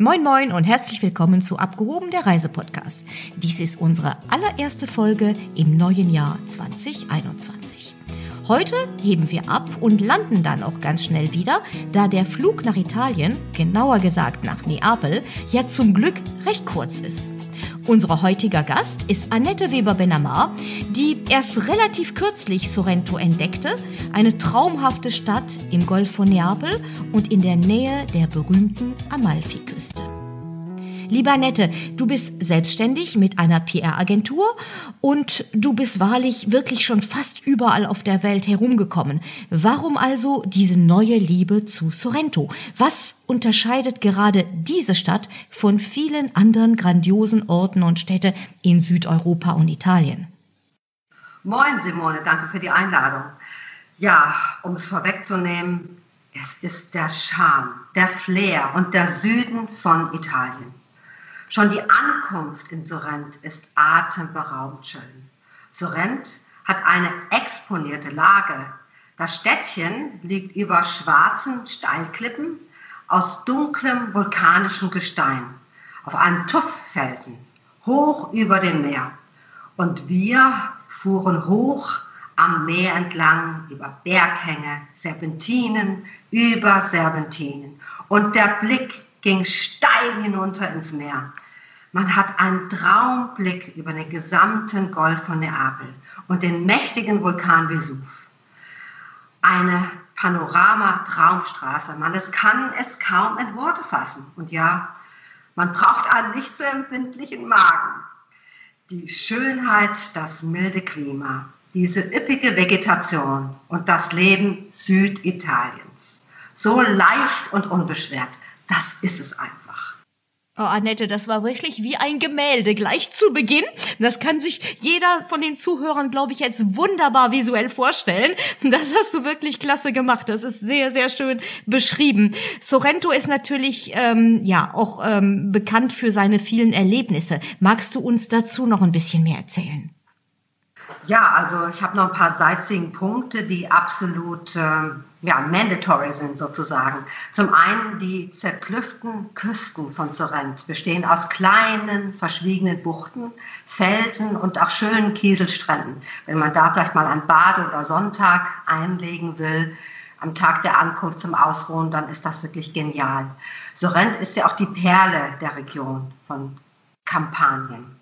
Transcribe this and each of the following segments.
Moin Moin und herzlich willkommen zu Abgehoben der Reisepodcast. Dies ist unsere allererste Folge im neuen Jahr 2021. Heute heben wir ab und landen dann auch ganz schnell wieder, da der Flug nach Italien, genauer gesagt nach Neapel, ja zum Glück recht kurz ist. Unser heutiger Gast ist Annette Weber-Benamar, die erst relativ kürzlich Sorrento entdeckte, eine traumhafte Stadt im Golf von Neapel und in der Nähe der berühmten Amalfiküste. Lieber Annette, du bist selbstständig mit einer PR-Agentur und du bist wahrlich wirklich schon fast überall auf der Welt herumgekommen. Warum also diese neue Liebe zu Sorrento? Was unterscheidet gerade diese Stadt von vielen anderen grandiosen Orten und Städte in Südeuropa und Italien? Moin Simone, danke für die Einladung. Ja, um es vorwegzunehmen, es ist der Charme, der Flair und der Süden von Italien. Schon die Ankunft in Sorrent ist atemberaubend schön. Sorrent hat eine exponierte Lage. Das Städtchen liegt über schwarzen Steinklippen aus dunklem vulkanischem Gestein auf einem Tufffelsen hoch über dem Meer. Und wir fuhren hoch am Meer entlang über Berghänge, Serpentinen, über Serpentinen. Und der Blick ging steil hinunter ins Meer. Man hat einen Traumblick über den gesamten Golf von Neapel und den mächtigen Vulkan Vesuv. Eine Panorama-Traumstraße. Man es kann es kaum in Worte fassen. Und ja, man braucht einen nicht so empfindlichen Magen. Die Schönheit, das milde Klima, diese üppige Vegetation und das Leben Süditaliens. So leicht und unbeschwert. Das ist es einfach. Oh, Annette, das war wirklich wie ein Gemälde gleich zu Beginn. Das kann sich jeder von den Zuhörern, glaube ich, jetzt wunderbar visuell vorstellen. Das hast du wirklich klasse gemacht. Das ist sehr, sehr schön beschrieben. Sorrento ist natürlich ähm, ja auch ähm, bekannt für seine vielen Erlebnisse. Magst du uns dazu noch ein bisschen mehr erzählen? Ja, also ich habe noch ein paar Sightseeing-Punkte, die absolut ähm, ja, mandatory sind sozusagen. Zum einen die zerklüften Küsten von Sorrent bestehen aus kleinen, verschwiegenen Buchten, Felsen und auch schönen Kieselstränden. Wenn man da vielleicht mal ein Bade- oder Sonntag einlegen will, am Tag der Ankunft zum Ausruhen, dann ist das wirklich genial. Sorrent ist ja auch die Perle der Region von Kampanien.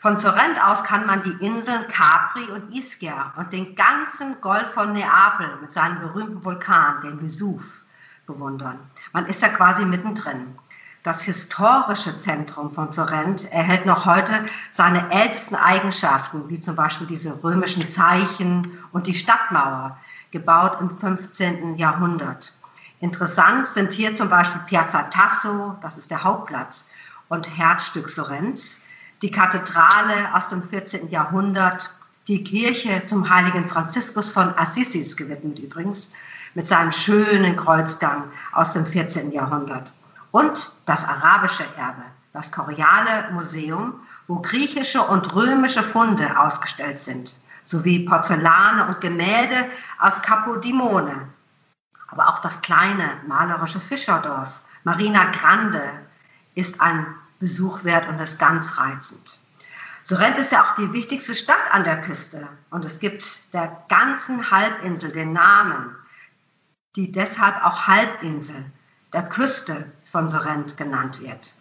Von Sorrent aus kann man die Inseln Capri und Ischia und den ganzen Golf von Neapel mit seinem berühmten Vulkan, den Vesuv, bewundern. Man ist ja quasi mittendrin. Das historische Zentrum von Sorrent erhält noch heute seine ältesten Eigenschaften, wie zum Beispiel diese römischen Zeichen und die Stadtmauer, gebaut im 15. Jahrhundert. Interessant sind hier zum Beispiel Piazza Tasso, das ist der Hauptplatz, und Herzstück Sorrents, die Kathedrale aus dem 14. Jahrhundert, die Kirche zum heiligen Franziskus von Assisis gewidmet übrigens, mit seinem schönen Kreuzgang aus dem 14. Jahrhundert. Und das arabische Erbe, das Koreale Museum, wo griechische und römische Funde ausgestellt sind, sowie Porzellane und Gemälde aus Capodimone. Aber auch das kleine malerische Fischerdorf Marina Grande ist ein Besuch wert und ist ganz reizend. Sorrent ist ja auch die wichtigste Stadt an der Küste und es gibt der ganzen Halbinsel den Namen, die deshalb auch Halbinsel der Küste von Sorrent genannt wird.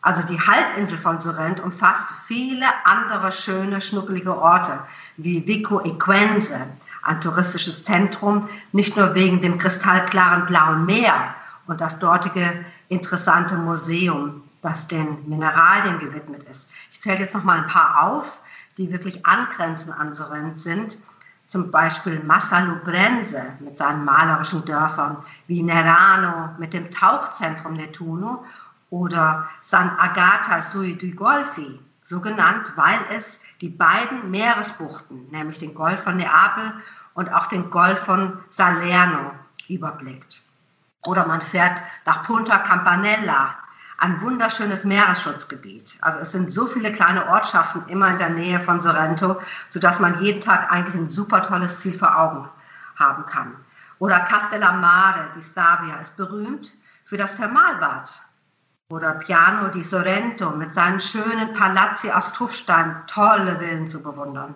Also die Halbinsel von Sorrent umfasst viele andere schöne, schnuckelige Orte wie Vico Equense, ein touristisches Zentrum, nicht nur wegen dem kristallklaren blauen Meer und das dortige interessante Museum das den Mineralien gewidmet ist. Ich zähle jetzt noch mal ein paar auf, die wirklich angrenzend an Sorrent sind. Zum Beispiel Massalubrense mit seinen malerischen Dörfern, wie Nerano mit dem Tauchzentrum Nettuno oder San Agata sui due Golfi, so genannt, weil es die beiden Meeresbuchten, nämlich den Golf von Neapel und auch den Golf von Salerno, überblickt. Oder man fährt nach Punta Campanella, ein wunderschönes Meeresschutzgebiet. Also es sind so viele kleine Ortschaften immer in der Nähe von Sorrento, sodass man jeden Tag eigentlich ein super tolles Ziel vor Augen haben kann. Oder Castellammare di Stabia ist berühmt für das Thermalbad. oder Piano di Sorrento mit seinen schönen Palazzi aus Tuffstein, tolle Villen zu bewundern.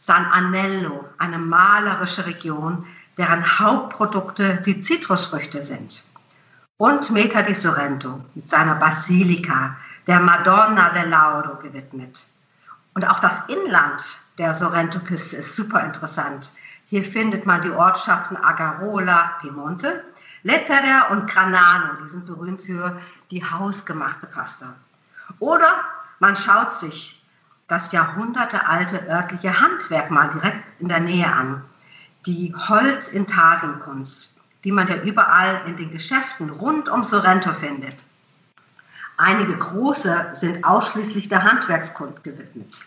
San Anello, eine malerische Region, deren Hauptprodukte die Zitrusfrüchte sind. Und Meta di Sorrento mit seiner Basilika, der Madonna del Lauro gewidmet. Und auch das Inland der Sorrento-Küste ist super interessant. Hier findet man die Ortschaften Agarola, Piemonte, Lettera und Granano, die sind berühmt für die hausgemachte Pasta. Oder man schaut sich das jahrhundertealte örtliche Handwerk mal direkt in der Nähe an. Die Holzintarsienkunst, die man ja überall in den Geschäften rund um Sorrento findet. Einige große sind ausschließlich der Handwerkskunst gewidmet.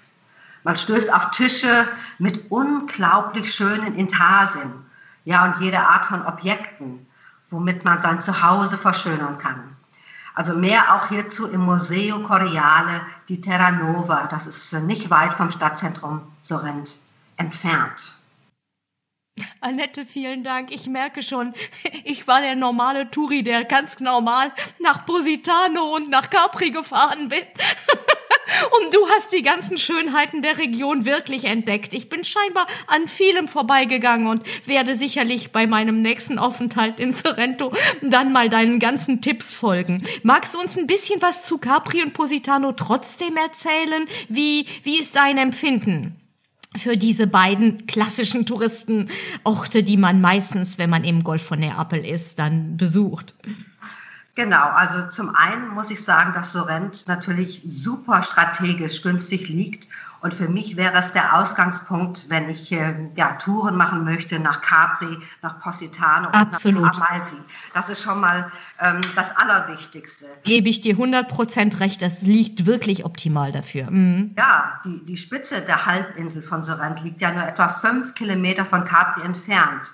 Man stößt auf Tische mit unglaublich schönen Intarsien, ja, und jede Art von Objekten, womit man sein Zuhause verschönern kann. Also mehr auch hierzu im Museo Coriale di Terranova. Das ist nicht weit vom Stadtzentrum Sorrent entfernt. Annette, vielen Dank. Ich merke schon, ich war der normale Touri, der ganz normal nach Positano und nach Capri gefahren bin. Und du hast die ganzen Schönheiten der Region wirklich entdeckt. Ich bin scheinbar an vielem vorbeigegangen und werde sicherlich bei meinem nächsten Aufenthalt in Sorrento dann mal deinen ganzen Tipps folgen. Magst du uns ein bisschen was zu Capri und Positano trotzdem erzählen? Wie, wie ist dein Empfinden? Für diese beiden klassischen Touristenorte, die man meistens, wenn man im Golf von Neapel ist, dann besucht. Genau, also zum einen muss ich sagen, dass Sorrent natürlich super strategisch günstig liegt. Und für mich wäre es der Ausgangspunkt, wenn ich äh, ja, Touren machen möchte nach Capri, nach Positano Absolut. und nach Amalfi. Das ist schon mal ähm, das Allerwichtigste. Gebe ich dir 100 Prozent recht, das liegt wirklich optimal dafür. Mhm. Ja, die, die Spitze der Halbinsel von Sorrent liegt ja nur etwa fünf Kilometer von Capri entfernt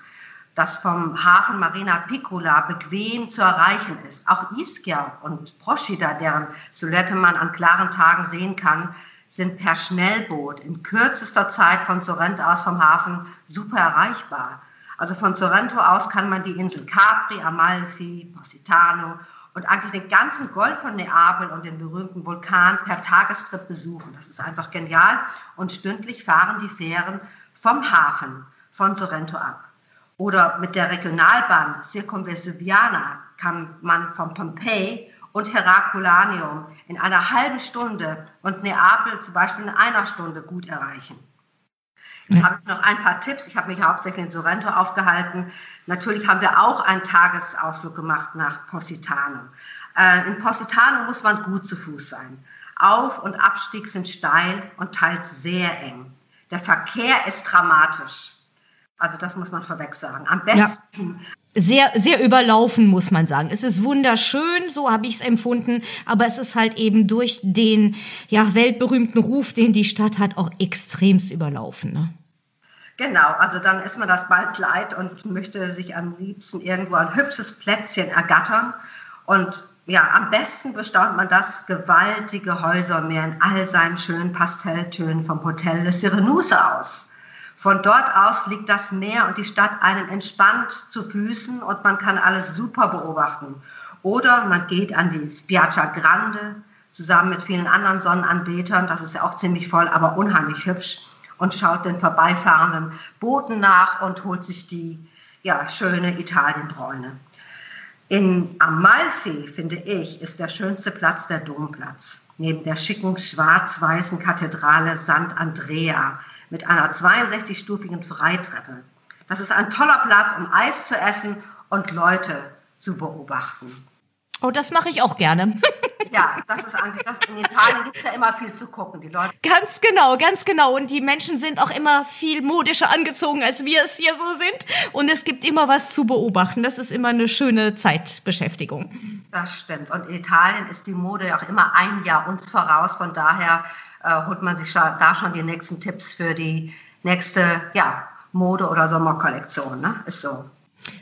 das vom Hafen Marina Piccola bequem zu erreichen ist. Auch Ischia und Procida, deren Silhouette man an klaren Tagen sehen kann, sind per Schnellboot in kürzester Zeit von Sorrento aus vom Hafen super erreichbar. Also von Sorrento aus kann man die Insel Capri, Amalfi, Positano und eigentlich den ganzen Golf von Neapel und den berühmten Vulkan per Tagestrip besuchen. Das ist einfach genial. Und stündlich fahren die Fähren vom Hafen von Sorrento ab. Oder mit der Regionalbahn Circumvesuviana kann man von Pompeji und Heraculaneum in einer halben Stunde und Neapel zum Beispiel in einer Stunde gut erreichen. Jetzt habe ich noch ein paar Tipps. Ich habe mich hauptsächlich in Sorrento aufgehalten. Natürlich haben wir auch einen Tagesausflug gemacht nach Positano. Äh, in Positano muss man gut zu Fuß sein. Auf- und Abstieg sind steil und teils sehr eng. Der Verkehr ist dramatisch. Also das muss man vorweg sagen. Am besten. Ja. Sehr, sehr überlaufen, muss man sagen. Es ist wunderschön, so habe ich es empfunden, aber es ist halt eben durch den ja, weltberühmten Ruf, den die Stadt hat, auch extremst überlaufen. Ne? Genau, also dann ist man das bald leid und möchte sich am liebsten irgendwo ein hübsches Plätzchen ergattern. Und ja, am besten bestaunt man das gewaltige Häusermeer in all seinen schönen Pastelltönen vom Hotel Le Sirenuse aus. Von dort aus liegt das Meer und die Stadt einem entspannt zu Füßen und man kann alles super beobachten. Oder man geht an die Spiaggia Grande zusammen mit vielen anderen Sonnenanbetern, das ist ja auch ziemlich voll, aber unheimlich hübsch und schaut den vorbeifahrenden Booten nach und holt sich die ja, schöne Italienbräune. In Amalfi, finde ich, ist der schönste Platz der Domplatz. Neben der schicken schwarz-weißen Kathedrale Sant Andrea mit einer 62-stufigen Freitreppe. Das ist ein toller Platz, um Eis zu essen und Leute zu beobachten. Oh, das mache ich auch gerne. Ja, das ist eigentlich, das, in Italien gibt es ja immer viel zu gucken. Die Leute. Ganz genau, ganz genau. Und die Menschen sind auch immer viel modischer angezogen, als wir es hier so sind. Und es gibt immer was zu beobachten. Das ist immer eine schöne Zeitbeschäftigung. Das stimmt. Und in Italien ist die Mode ja auch immer ein Jahr uns voraus. Von daher äh, holt man sich da schon die nächsten Tipps für die nächste ja, Mode- oder Sommerkollektion. Ne? Ist so.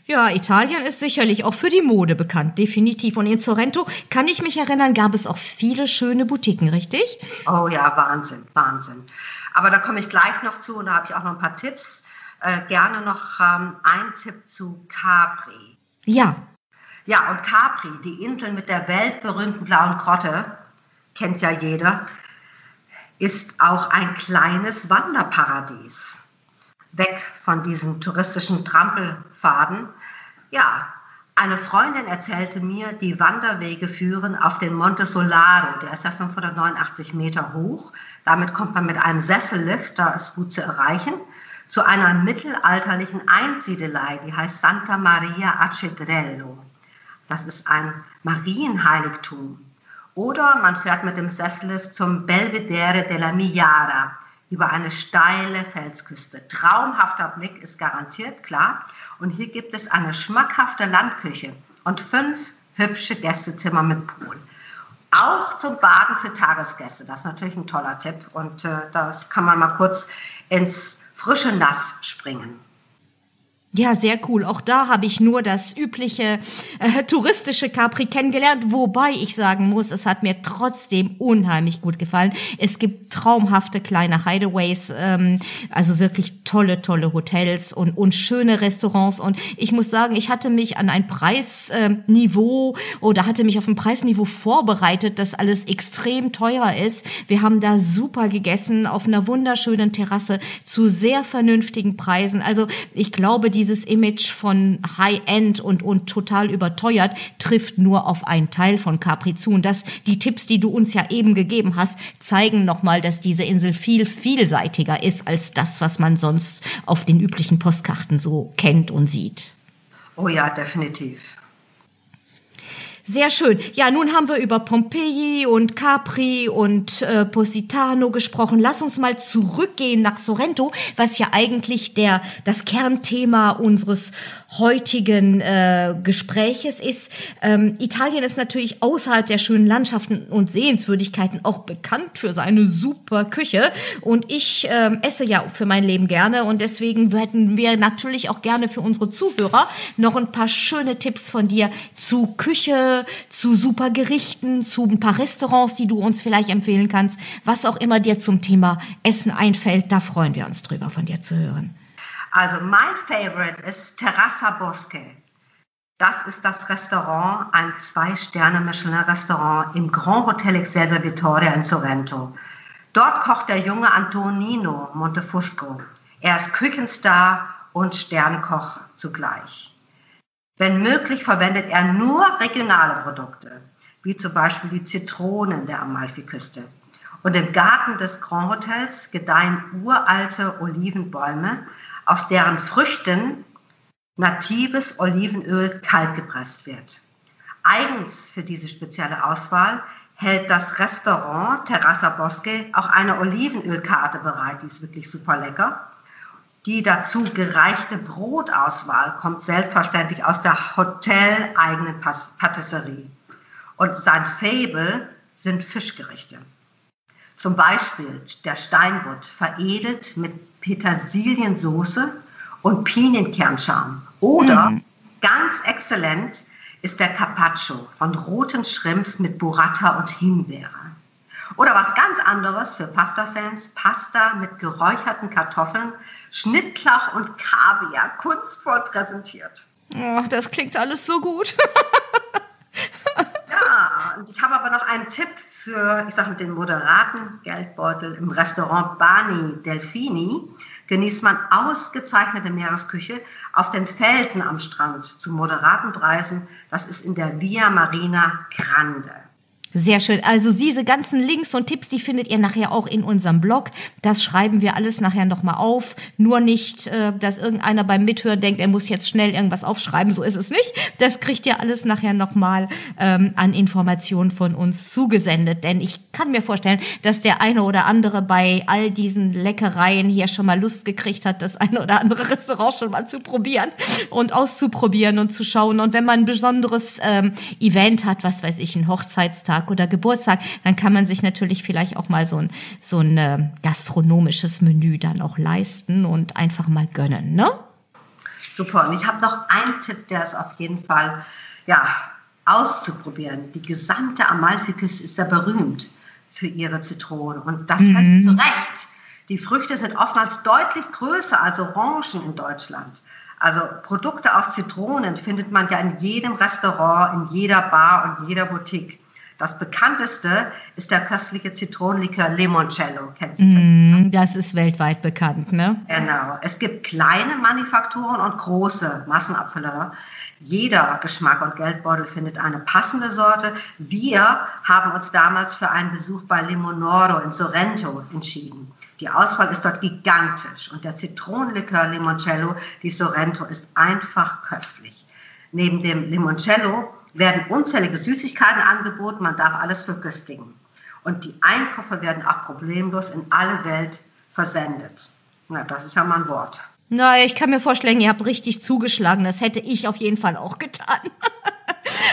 Ja, Italien ist sicherlich auch für die Mode bekannt, definitiv. Und in Sorrento, kann ich mich erinnern, gab es auch viele schöne Boutiquen, richtig? Oh ja, Wahnsinn, Wahnsinn. Aber da komme ich gleich noch zu und da habe ich auch noch ein paar Tipps. Äh, gerne noch ähm, ein Tipp zu Capri. Ja. Ja, und Capri, die Insel mit der weltberühmten blauen Grotte, kennt ja jeder, ist auch ein kleines Wanderparadies. Weg von diesen touristischen Trampelfaden. Ja, eine Freundin erzählte mir, die Wanderwege führen auf den Monte Solaro, der ist ja 589 Meter hoch. Damit kommt man mit einem Sessellift, da ist gut zu erreichen, zu einer mittelalterlichen Einsiedelei, die heißt Santa Maria a. Das ist ein Marienheiligtum. Oder man fährt mit dem Sessellift zum Belvedere della Migliara über eine steile Felsküste. Traumhafter Blick ist garantiert, klar. Und hier gibt es eine schmackhafte Landküche und fünf hübsche Gästezimmer mit Pool. Auch zum Baden für Tagesgäste. Das ist natürlich ein toller Tipp. Und äh, das kann man mal kurz ins frische Nass springen. Ja, sehr cool. Auch da habe ich nur das übliche äh, touristische Capri kennengelernt, wobei ich sagen muss, es hat mir trotzdem unheimlich gut gefallen. Es gibt traumhafte kleine Hideaways, ähm, also wirklich tolle, tolle Hotels und, und schöne Restaurants. Und ich muss sagen, ich hatte mich an ein Preisniveau äh, oder hatte mich auf ein Preisniveau vorbereitet, das alles extrem teuer ist. Wir haben da super gegessen auf einer wunderschönen Terrasse zu sehr vernünftigen Preisen. Also ich glaube, die dieses Image von High-End und, und total überteuert trifft nur auf einen Teil von Capri zu. Und das, die Tipps, die du uns ja eben gegeben hast, zeigen nochmal, dass diese Insel viel vielseitiger ist als das, was man sonst auf den üblichen Postkarten so kennt und sieht. Oh ja, definitiv. Sehr schön. Ja, nun haben wir über Pompeji und Capri und äh, Positano gesprochen. Lass uns mal zurückgehen nach Sorrento, was ja eigentlich der das Kernthema unseres heutigen äh, Gespräches ist. Ähm, Italien ist natürlich außerhalb der schönen Landschaften und Sehenswürdigkeiten auch bekannt für seine super Küche. Und ich ähm, esse ja für mein Leben gerne und deswegen hätten wir natürlich auch gerne für unsere Zuhörer noch ein paar schöne Tipps von dir zu Küche, zu super Gerichten, zu ein paar Restaurants, die du uns vielleicht empfehlen kannst. Was auch immer dir zum Thema Essen einfällt, da freuen wir uns drüber von dir zu hören. Also mein Favorite ist Terrassa Bosque. Das ist das Restaurant, ein Zwei-Sterne-Michelin-Restaurant im Grand Hotel Excelsior Vittoria in Sorrento. Dort kocht der junge Antonino Montefusco. Er ist Küchenstar und Sternekoch zugleich. Wenn möglich verwendet er nur regionale Produkte, wie zum Beispiel die Zitronen der Amalfiküste. Und im Garten des Grand Hotels gedeihen uralte Olivenbäume, aus deren Früchten natives Olivenöl kalt gepresst wird. Eigens für diese spezielle Auswahl hält das Restaurant Terrassa Bosque auch eine Olivenölkarte bereit. Die ist wirklich super lecker. Die dazu gereichte Brotauswahl kommt selbstverständlich aus der hoteleigenen Patisserie. Und sein Fable sind Fischgerichte. Zum Beispiel der Steinbutt veredelt mit Petersiliensoße und Pinienkernscham. Oder mhm. ganz exzellent ist der Carpaccio von roten Shrimps mit Burrata und Himbeere. Oder was ganz anderes für Pasta-Fans, Pasta mit geräucherten Kartoffeln, Schnittlauch und Kaviar, kunstvoll präsentiert. Oh, das klingt alles so gut. ja, und ich habe aber noch einen Tipp für, ich sage mit den moderaten Geldbeutel im Restaurant Bani Delfini genießt man ausgezeichnete Meeresküche auf den Felsen am Strand zu moderaten Preisen. Das ist in der Via Marina Grande. Sehr schön. Also diese ganzen Links und Tipps, die findet ihr nachher auch in unserem Blog. Das schreiben wir alles nachher nochmal auf. Nur nicht, äh, dass irgendeiner beim Mithören denkt, er muss jetzt schnell irgendwas aufschreiben. So ist es nicht. Das kriegt ihr alles nachher nochmal ähm, an Informationen von uns zugesendet. Denn ich kann mir vorstellen, dass der eine oder andere bei all diesen Leckereien hier schon mal Lust gekriegt hat, das eine oder andere Restaurant schon mal zu probieren und auszuprobieren und zu schauen. Und wenn man ein besonderes ähm, Event hat, was weiß ich, ein Hochzeitstag, oder Geburtstag, dann kann man sich natürlich vielleicht auch mal so ein, so ein äh, gastronomisches Menü dann auch leisten und einfach mal gönnen, ne? Super. Und ich habe noch einen Tipp, der ist auf jeden Fall, ja, auszuprobieren. Die gesamte Amalfiküste ist ja berühmt für ihre Zitronen und das mhm. völlig zu Recht. Die Früchte sind oftmals deutlich größer als Orangen in Deutschland. Also Produkte aus Zitronen findet man ja in jedem Restaurant, in jeder Bar und jeder Boutique. Das bekannteste ist der köstliche Zitronenlikör Limoncello. Kennst du mm, das ist weltweit bekannt, ne? Genau. Es gibt kleine Manufakturen und große Massenabfüller. Jeder Geschmack und Geldbeutel findet eine passende Sorte. Wir haben uns damals für einen Besuch bei Limonoro in Sorrento entschieden. Die Auswahl ist dort gigantisch und der Zitronenlikör Limoncello di Sorrento ist einfach köstlich. Neben dem Limoncello werden unzählige Süßigkeiten angeboten, man darf alles verköstigen. Und die Einkäufe werden auch problemlos in alle Welt versendet. Na, das ist ja mal ein Wort. Na, ich kann mir vorstellen, ihr habt richtig zugeschlagen. Das hätte ich auf jeden Fall auch getan.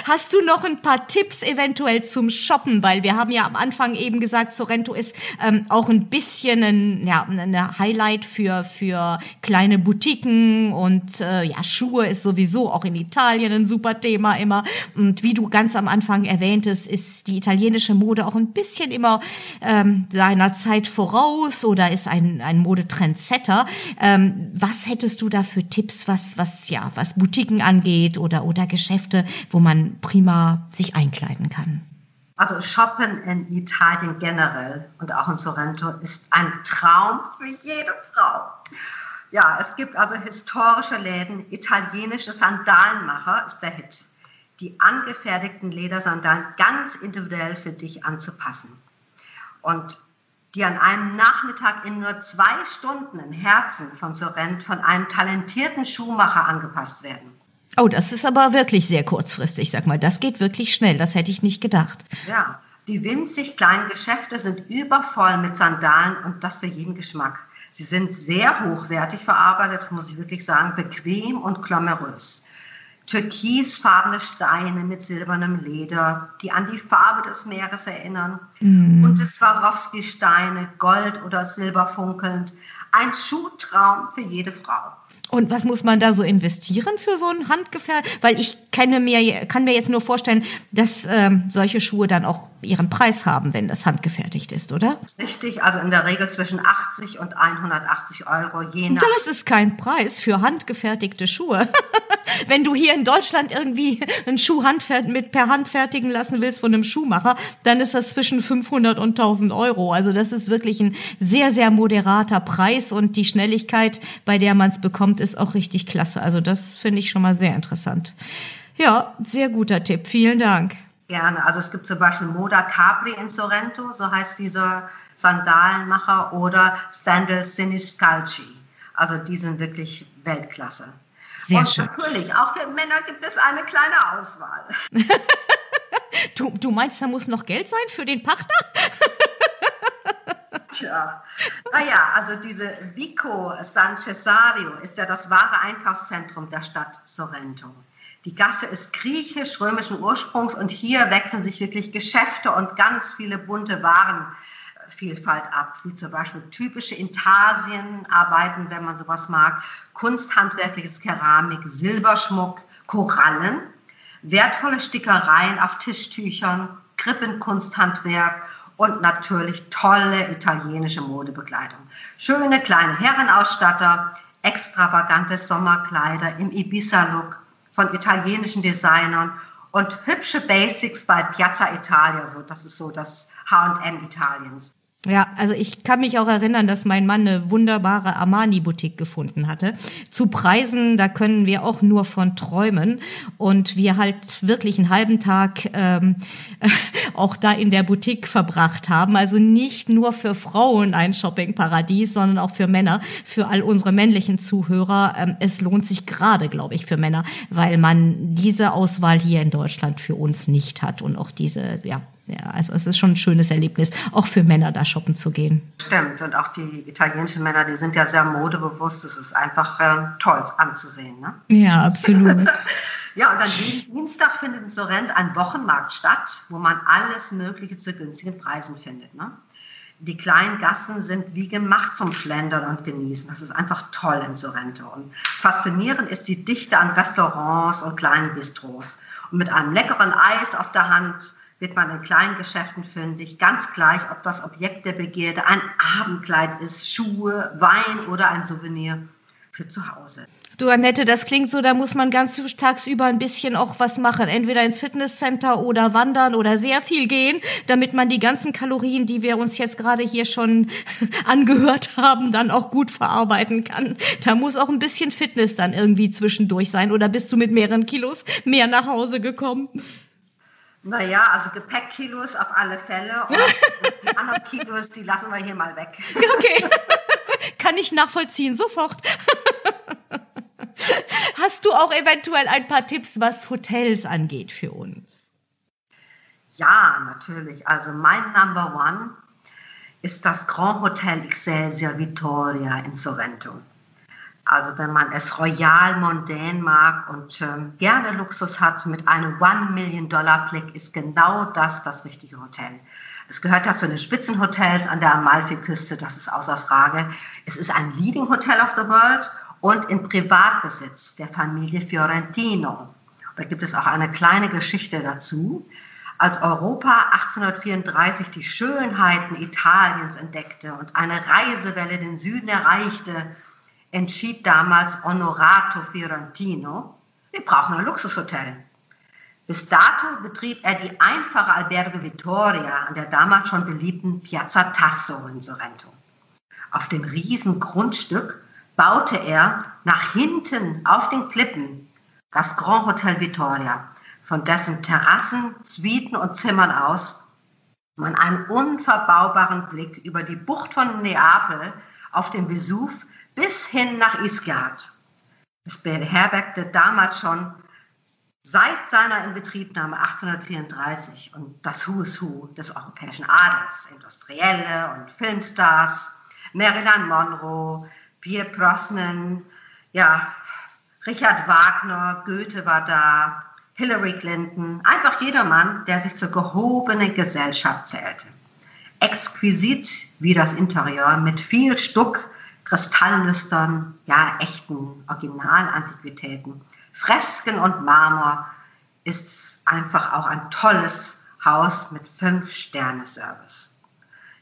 Hast du noch ein paar Tipps eventuell zum Shoppen? Weil wir haben ja am Anfang eben gesagt, Sorrento ist ähm, auch ein bisschen ein, ja, eine Highlight für, für kleine Boutiquen und äh, ja, Schuhe ist sowieso auch in Italien ein super Thema immer. Und wie du ganz am Anfang erwähntest, ist die italienische Mode auch ein bisschen immer ähm, seiner Zeit voraus oder ist ein, ein Modetrendsetter. Ähm, was hättest du da für Tipps, was, was, ja, was Boutiquen angeht oder, oder Geschäfte, wo man prima sich einkleiden kann. Also Shoppen in Italien generell und auch in Sorrento ist ein Traum für jede Frau. Ja, es gibt also historische Läden. Italienische Sandalenmacher ist der Hit. Die angefertigten Ledersandalen ganz individuell für dich anzupassen. Und die an einem Nachmittag in nur zwei Stunden im Herzen von Sorrent von einem talentierten Schuhmacher angepasst werden. Oh, das ist aber wirklich sehr kurzfristig, sag mal. Das geht wirklich schnell. Das hätte ich nicht gedacht. Ja, die winzig kleinen Geschäfte sind übervoll mit Sandalen und das für jeden Geschmack. Sie sind sehr hochwertig verarbeitet, muss ich wirklich sagen, bequem und glamourös. Türkisfarbene Steine mit silbernem Leder, die an die Farbe des Meeres erinnern. Mm. Und Swarovski-Steine, gold oder silber funkelnd. Ein Schuhtraum für jede Frau. Und was muss man da so investieren für so ein Handgefähr? Weil ich kenne mir, kann mir jetzt nur vorstellen, dass ähm, solche Schuhe dann auch ihren Preis haben, wenn das handgefertigt ist, oder? Richtig, also in der Regel zwischen 80 und 180 Euro je nach. Das ist kein Preis für handgefertigte Schuhe. wenn du hier in Deutschland irgendwie einen Schuh mit per Hand fertigen lassen willst von einem Schuhmacher, dann ist das zwischen 500 und 1000 Euro. Also das ist wirklich ein sehr, sehr moderater Preis und die Schnelligkeit, bei der man es bekommt, ist auch richtig klasse. Also das finde ich schon mal sehr interessant. Ja, sehr guter Tipp. Vielen Dank. Gerne. Also es gibt zum Beispiel Moda Capri in Sorrento, so heißt dieser Sandalenmacher, oder Sandal Siniscalci. Also die sind wirklich Weltklasse. Sehr Und schön. natürlich, auch für Männer gibt es eine kleine Auswahl. du, du meinst, da muss noch Geld sein für den Pachter? Tja, naja, also diese Vico San Cesario ist ja das wahre Einkaufszentrum der Stadt Sorrento. Die Gasse ist griechisch-römischen Ursprungs und hier wechseln sich wirklich Geschäfte und ganz viele bunte Warenvielfalt ab, wie zum Beispiel typische Intarsienarbeiten, wenn man sowas mag, kunsthandwerkliches Keramik, Silberschmuck, Korallen, wertvolle Stickereien auf Tischtüchern, Krippenkunsthandwerk und natürlich tolle italienische Modebekleidung. Schöne kleine Herrenausstatter, extravagante Sommerkleider im Ibiza-Look von italienischen Designern und hübsche Basics bei Piazza Italia. So, das ist so das H&M Italiens. Ja, also ich kann mich auch erinnern, dass mein Mann eine wunderbare Armani-Boutique gefunden hatte. Zu Preisen, da können wir auch nur von träumen. Und wir halt wirklich einen halben Tag ähm, auch da in der Boutique verbracht haben. Also nicht nur für Frauen ein Shoppingparadies, sondern auch für Männer, für all unsere männlichen Zuhörer. Ähm, es lohnt sich gerade, glaube ich, für Männer, weil man diese Auswahl hier in Deutschland für uns nicht hat und auch diese ja, ja, also es ist schon ein schönes Erlebnis, auch für Männer da shoppen zu gehen. Stimmt, und auch die italienischen Männer, die sind ja sehr modebewusst. Es ist einfach äh, toll anzusehen. Ne? Ja, absolut. ja, und dann Dienstag findet in Sorrent ein Wochenmarkt statt, wo man alles Mögliche zu günstigen Preisen findet. Ne? Die kleinen Gassen sind wie gemacht zum Schlendern und Genießen. Das ist einfach toll in Sorrento. Und faszinierend ist die Dichte an Restaurants und kleinen Bistros. Und mit einem leckeren Eis auf der Hand wird man in kleinen Geschäften fündig, ganz gleich, ob das Objekt der Begierde ein Abendkleid ist, Schuhe, Wein oder ein Souvenir für zu Hause. Du, Annette, das klingt so, da muss man ganz tagsüber ein bisschen auch was machen. Entweder ins Fitnesscenter oder wandern oder sehr viel gehen, damit man die ganzen Kalorien, die wir uns jetzt gerade hier schon angehört haben, dann auch gut verarbeiten kann. Da muss auch ein bisschen Fitness dann irgendwie zwischendurch sein. Oder bist du mit mehreren Kilos mehr nach Hause gekommen? Naja, also Gepäckkilos auf alle Fälle. Und die anderen Kilos, die lassen wir hier mal weg. Okay. Kann ich nachvollziehen, sofort. Hast du auch eventuell ein paar Tipps, was Hotels angeht für uns? Ja, natürlich. Also mein Number One ist das Grand Hotel Excelsior Vittoria in Sorrento. Also wenn man es royal mondän mag und ähm, gerne Luxus hat mit einem One Million Dollar Blick, ist genau das das richtige Hotel. Es gehört ja zu den Spitzenhotels an der Amalfiküste, das ist außer Frage. Es ist ein Leading Hotel of the World und im Privatbesitz der Familie Fiorentino. Da gibt es auch eine kleine Geschichte dazu. Als Europa 1834 die Schönheiten Italiens entdeckte und eine Reisewelle den Süden erreichte, entschied damals Honorato Fiorentino, wir brauchen ein Luxushotel. Bis dato betrieb er die einfache Alberge Vittoria an der damals schon beliebten Piazza Tasso in Sorrento. Auf dem riesen Grundstück baute er nach hinten auf den Klippen das Grand Hotel Vittoria, von dessen Terrassen, Suiten und Zimmern aus man einen unverbaubaren Blick über die Bucht von Neapel auf den Vesuv bis hin nach Isgard. Es beherbergte damals schon seit seiner Inbetriebnahme 1834 und das Who is Who des europäischen Adels, Industrielle und Filmstars, Marilyn Monroe, Pierre Brosnan, ja, Richard Wagner, Goethe war da, Hillary Clinton, einfach jeder Mann, der sich zur gehobenen Gesellschaft zählte. Exquisit wie das Interieur mit viel Stuck, Kristalllüstern, ja, echten Originalantiquitäten, Fresken und Marmor ist einfach auch ein tolles Haus mit Fünf-Sterne-Service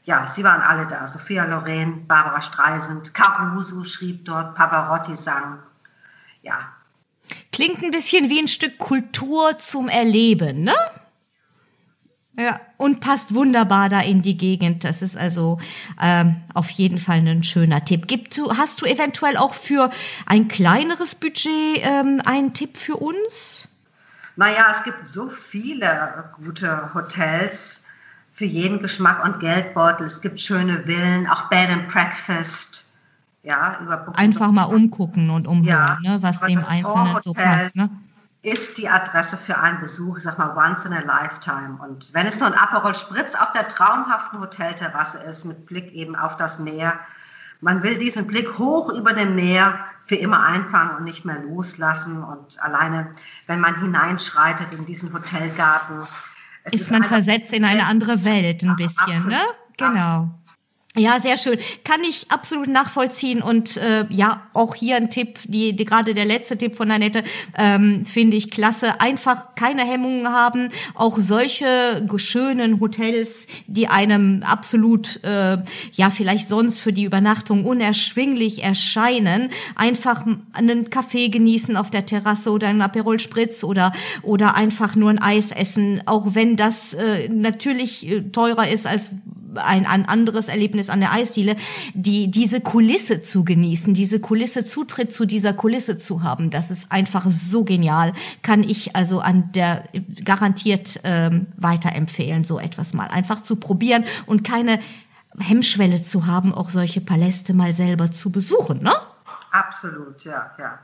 ja, sie waren alle da. Sophia Loren, Barbara Streisand, Caruso schrieb dort, Pavarotti sang. Ja. Klingt ein bisschen wie ein Stück Kultur zum Erleben, ne? Ja, und passt wunderbar da in die Gegend. Das ist also ähm, auf jeden Fall ein schöner Tipp. Gibt du, hast du eventuell auch für ein kleineres Budget ähm, einen Tipp für uns? Naja, es gibt so viele gute Hotels für jeden Geschmack und Geldbeutel. Es gibt schöne Villen, auch Bed and Breakfast. Ja, über Einfach mal umgucken und umhören, ja, ne, was dem Einzelnen so passt. Ne? Ist die Adresse für einen Besuch, ich sag mal, once in a lifetime. Und wenn es nur ein Aperol Spritz auf der traumhaften Hotelterrasse ist, mit Blick eben auf das Meer, man will diesen Blick hoch über dem Meer für immer einfangen und nicht mehr loslassen. Und alleine, wenn man hineinschreitet in diesen Hotelgarten, ist, ist man versetzt in eine andere Welt ein bisschen, absolut, ne? Genau. Ja, sehr schön. Kann ich absolut nachvollziehen und äh, ja, auch hier ein Tipp, die, die gerade der letzte Tipp von Annette, ähm, finde ich klasse. Einfach keine Hemmungen haben. Auch solche schönen Hotels, die einem absolut, äh, ja, vielleicht sonst für die Übernachtung unerschwinglich erscheinen, einfach einen Kaffee genießen auf der Terrasse oder einen Aperol Spritz oder, oder einfach nur ein Eis essen, auch wenn das äh, natürlich äh, teurer ist als ein, ein anderes Erlebnis an der Eisdiele, die, diese Kulisse zu genießen, diese Kulisse, Zutritt zu dieser Kulisse zu haben, das ist einfach so genial. Kann ich also an der garantiert ähm, weiterempfehlen, so etwas mal einfach zu probieren und keine Hemmschwelle zu haben, auch solche Paläste mal selber zu besuchen, ne? Absolut, ja, ja.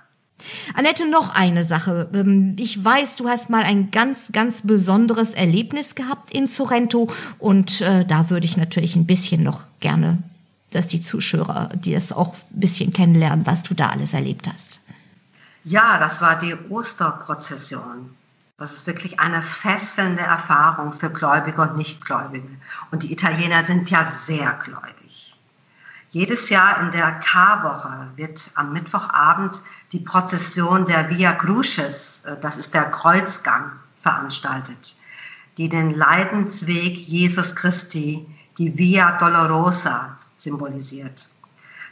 Annette, noch eine Sache. Ähm, ich weiß, du hast mal ein ganz, ganz besonderes Erlebnis gehabt in Sorrento und äh, da würde ich natürlich ein bisschen noch gerne, dass die Zuschauer die das auch ein bisschen kennenlernen, was du da alles erlebt hast. Ja, das war die Osterprozession. Das ist wirklich eine fesselnde Erfahrung für Gläubige und Nichtgläubige. Und die Italiener sind ja sehr gläubig. Jedes Jahr in der Karwoche wird am Mittwochabend die Prozession der Via Crucis, äh, das ist der Kreuzgang, veranstaltet, die den Leidensweg Jesus Christi, die Via Dolorosa, symbolisiert.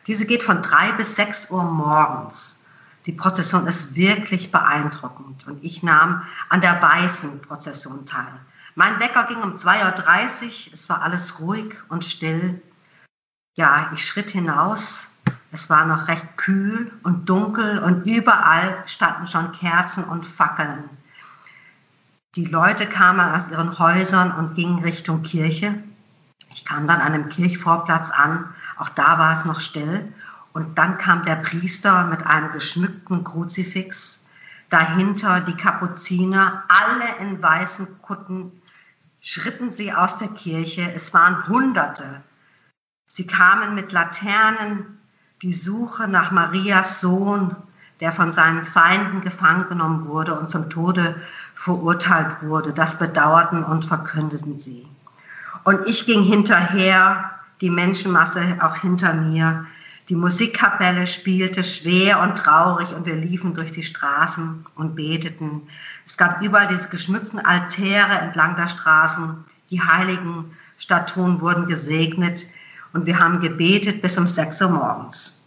Diese geht von drei bis sechs Uhr morgens. Die Prozession ist wirklich beeindruckend und ich nahm an der weißen Prozession teil. Mein Wecker ging um 2.30 Uhr, es war alles ruhig und still. Ja, ich schritt hinaus, es war noch recht kühl und dunkel und überall standen schon Kerzen und Fackeln. Die Leute kamen aus ihren Häusern und gingen Richtung Kirche. Ich kam dann an einem Kirchvorplatz an, auch da war es noch still. Und dann kam der Priester mit einem geschmückten Kruzifix, dahinter die Kapuziner, alle in weißen Kutten, schritten sie aus der Kirche. Es waren Hunderte. Sie kamen mit Laternen, die Suche nach Marias Sohn, der von seinen Feinden gefangen genommen wurde und zum Tode verurteilt wurde. Das bedauerten und verkündeten sie. Und ich ging hinterher, die Menschenmasse auch hinter mir. Die Musikkapelle spielte schwer und traurig und wir liefen durch die Straßen und beteten. Es gab überall diese geschmückten Altäre entlang der Straßen. Die heiligen Statuen wurden gesegnet und wir haben gebetet bis um 6 Uhr morgens.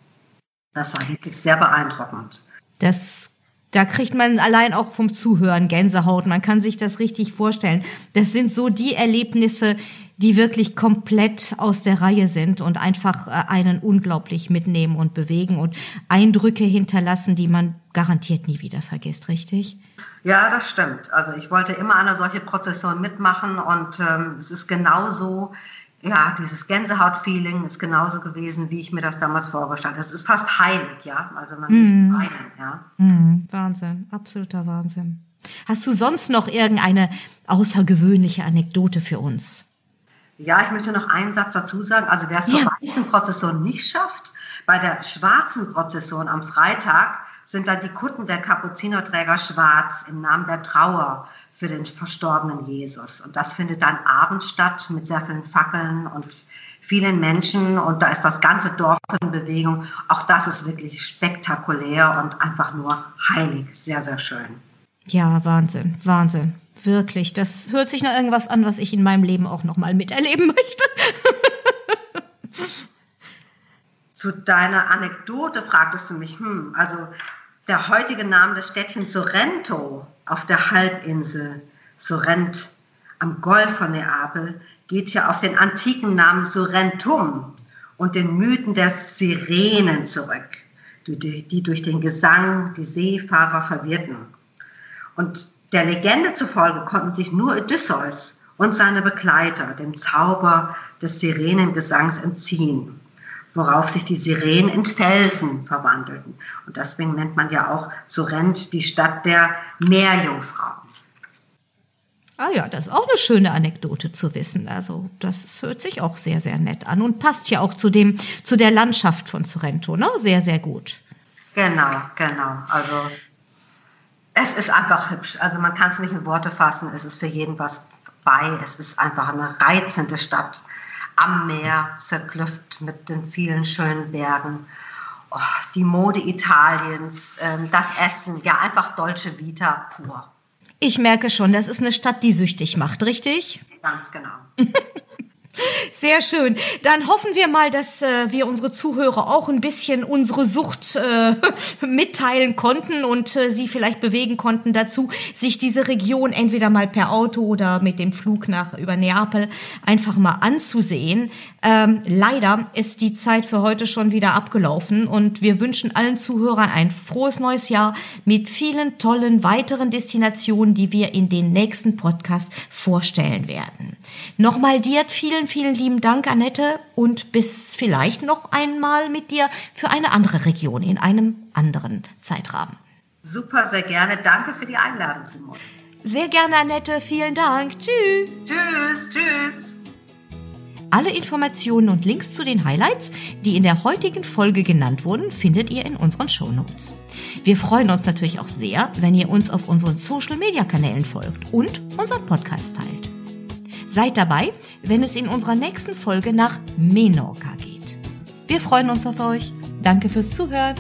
Das war wirklich sehr beeindruckend. Das da kriegt man allein auch vom Zuhören Gänsehaut. Man kann sich das richtig vorstellen. Das sind so die Erlebnisse, die wirklich komplett aus der Reihe sind und einfach äh, einen unglaublich mitnehmen und bewegen und Eindrücke hinterlassen, die man garantiert nie wieder vergisst, richtig? Ja, das stimmt. Also ich wollte immer eine solche Prozession mitmachen und ähm, es ist genauso ja, dieses Gänsehaut-Feeling ist genauso gewesen, wie ich mir das damals vorgestellt habe. Es ist fast heilig, ja. Also man mm. möchte weinen, ja. Mm. Wahnsinn, absoluter Wahnsinn. Hast du sonst noch irgendeine außergewöhnliche Anekdote für uns? Ja, ich möchte noch einen Satz dazu sagen. Also wer es zur weißen Prozession nicht schafft, bei der schwarzen Prozession am Freitag sind dann die Kutten der Kapuzinerträger schwarz im Namen der Trauer für den verstorbenen Jesus. Und das findet dann abends statt mit sehr vielen Fackeln und vielen Menschen und da ist das ganze Dorf in Bewegung. Auch das ist wirklich spektakulär und einfach nur heilig. Sehr, sehr schön. Ja, Wahnsinn, Wahnsinn. Wirklich. Das hört sich nach irgendwas an, was ich in meinem Leben auch nochmal miterleben möchte. Zu deiner Anekdote fragtest du mich, hm, also der heutige Name des Städtchens Sorrento auf der Halbinsel Sorrent am Golf von Neapel geht ja auf den antiken Namen Sorrentum und den Mythen der Sirenen zurück, die durch den Gesang die Seefahrer verwirrten. Und der Legende zufolge konnten sich nur Odysseus und seine Begleiter dem Zauber des Sirenengesangs entziehen, worauf sich die Sirenen in Felsen verwandelten. Und deswegen nennt man ja auch Sorrent die Stadt der Meerjungfrauen. Ah ja, das ist auch eine schöne Anekdote zu wissen. Also das hört sich auch sehr, sehr nett an und passt ja auch zu dem, zu der Landschaft von Sorrento, ne? Sehr, sehr gut. Genau, genau. Also es ist einfach hübsch. Also man kann es nicht in Worte fassen. Es ist für jeden was bei. Es ist einfach eine reizende Stadt am Meer, zerklüftet mit den vielen schönen Bergen. Oh, die Mode Italiens, ähm, das Essen, ja einfach Dolce Vita pur. Ich merke schon, das ist eine Stadt, die süchtig macht, richtig? Ganz genau. Sehr schön. Dann hoffen wir mal, dass äh, wir unsere Zuhörer auch ein bisschen unsere Sucht äh, mitteilen konnten und äh, sie vielleicht bewegen konnten dazu, sich diese Region entweder mal per Auto oder mit dem Flug nach über Neapel einfach mal anzusehen. Ähm, leider ist die Zeit für heute schon wieder abgelaufen und wir wünschen allen Zuhörern ein frohes neues Jahr mit vielen tollen weiteren Destinationen, die wir in den nächsten Podcast vorstellen werden. Nochmal dir vielen, vielen lieben Dank, Annette, und bis vielleicht noch einmal mit dir für eine andere Region in einem anderen Zeitrahmen. Super, sehr gerne. Danke für die Einladung, Simon. Sehr gerne, Annette. Vielen Dank. Tschüss. Tschüss, tschüss. Alle Informationen und Links zu den Highlights, die in der heutigen Folge genannt wurden, findet ihr in unseren Shownotes. Wir freuen uns natürlich auch sehr, wenn ihr uns auf unseren Social-Media-Kanälen folgt und unseren Podcast teilt. Seid dabei, wenn es in unserer nächsten Folge nach Menorca geht. Wir freuen uns auf euch. Danke fürs Zuhören.